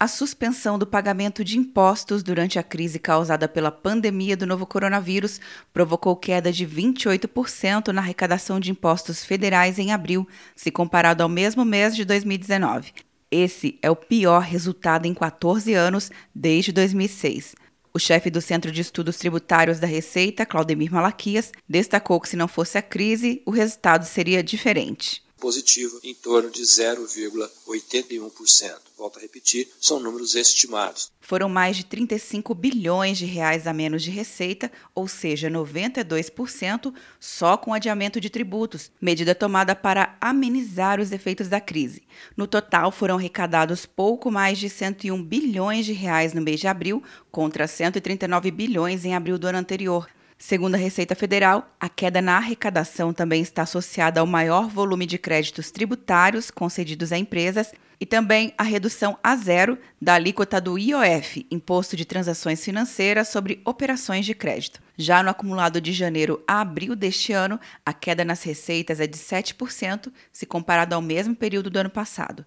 A suspensão do pagamento de impostos durante a crise causada pela pandemia do novo coronavírus provocou queda de 28% na arrecadação de impostos federais em abril, se comparado ao mesmo mês de 2019. Esse é o pior resultado em 14 anos desde 2006. O chefe do Centro de Estudos Tributários da Receita, Claudemir Malaquias, destacou que se não fosse a crise, o resultado seria diferente positivo em torno de 0,81%. Volto a repetir, são números estimados. Foram mais de 35 bilhões de reais a menos de receita, ou seja, 92% só com adiamento de tributos, medida tomada para amenizar os efeitos da crise. No total, foram arrecadados pouco mais de 101 bilhões de reais no mês de abril, contra 139 bilhões em abril do ano anterior. Segundo a Receita Federal, a queda na arrecadação também está associada ao maior volume de créditos tributários concedidos a empresas e também a redução a zero da alíquota do IOF, Imposto de Transações Financeiras sobre Operações de Crédito. Já no acumulado de janeiro a abril deste ano, a queda nas receitas é de 7%, se comparado ao mesmo período do ano passado.